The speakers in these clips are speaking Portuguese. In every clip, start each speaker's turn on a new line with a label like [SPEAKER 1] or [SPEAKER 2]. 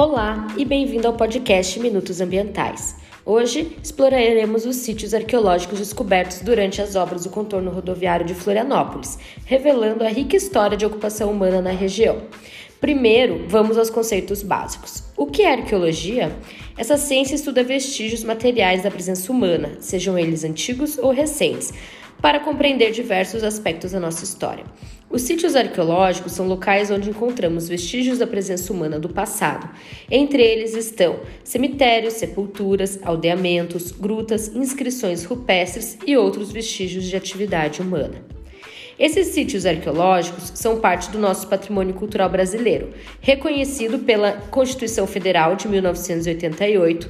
[SPEAKER 1] Olá e bem-vindo ao podcast Minutos Ambientais. Hoje exploraremos os sítios arqueológicos descobertos durante as obras do contorno rodoviário de Florianópolis, revelando a rica história de ocupação humana na região. Primeiro, vamos aos conceitos básicos. O que é arqueologia? Essa ciência estuda vestígios materiais da presença humana, sejam eles antigos ou recentes, para compreender diversos aspectos da nossa história. Os sítios arqueológicos são locais onde encontramos vestígios da presença humana do passado. Entre eles estão cemitérios, sepulturas, aldeamentos, grutas, inscrições rupestres e outros vestígios de atividade humana. Esses sítios arqueológicos são parte do nosso patrimônio cultural brasileiro, reconhecido pela Constituição Federal de 1988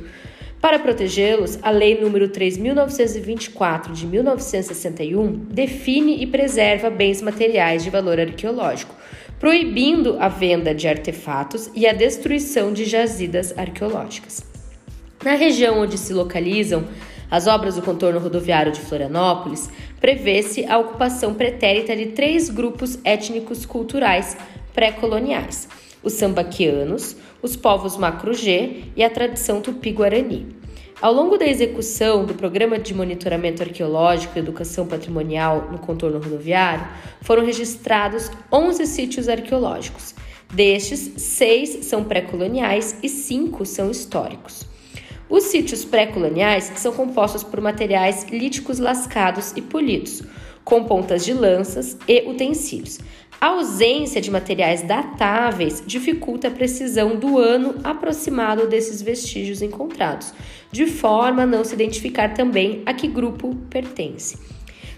[SPEAKER 1] para protegê-los, a Lei nº 3.924 de 1961 define e preserva bens materiais de valor arqueológico, proibindo a venda de artefatos e a destruição de jazidas arqueológicas. Na região onde se localizam as obras do contorno rodoviário de Florianópolis, prevê-se a ocupação pretérita de três grupos étnicos culturais pré-coloniais: os sambaquianos, os povos Macro-G e a tradição tupi-guarani. Ao longo da execução do Programa de Monitoramento Arqueológico e Educação Patrimonial no contorno rodoviário, foram registrados 11 sítios arqueológicos. Destes, seis são pré-coloniais e cinco são históricos. Os sítios pré-coloniais são compostos por materiais líticos lascados e polidos, com pontas de lanças e utensílios. A ausência de materiais datáveis dificulta a precisão do ano aproximado desses vestígios encontrados, de forma a não se identificar também a que grupo pertence.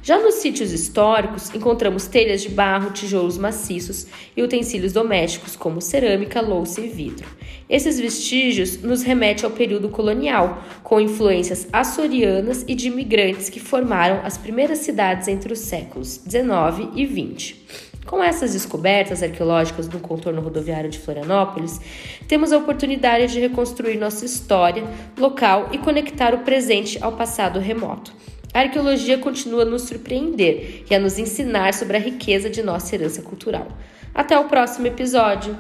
[SPEAKER 1] Já nos sítios históricos, encontramos telhas de barro, tijolos maciços e utensílios domésticos como cerâmica, louça e vidro. Esses vestígios nos remetem ao período colonial, com influências açorianas e de imigrantes que formaram as primeiras cidades entre os séculos 19 e 20. Com essas descobertas arqueológicas no contorno rodoviário de Florianópolis, temos a oportunidade de reconstruir nossa história local e conectar o presente ao passado remoto. A arqueologia continua a nos surpreender e a nos ensinar sobre a riqueza de nossa herança cultural. Até o próximo episódio!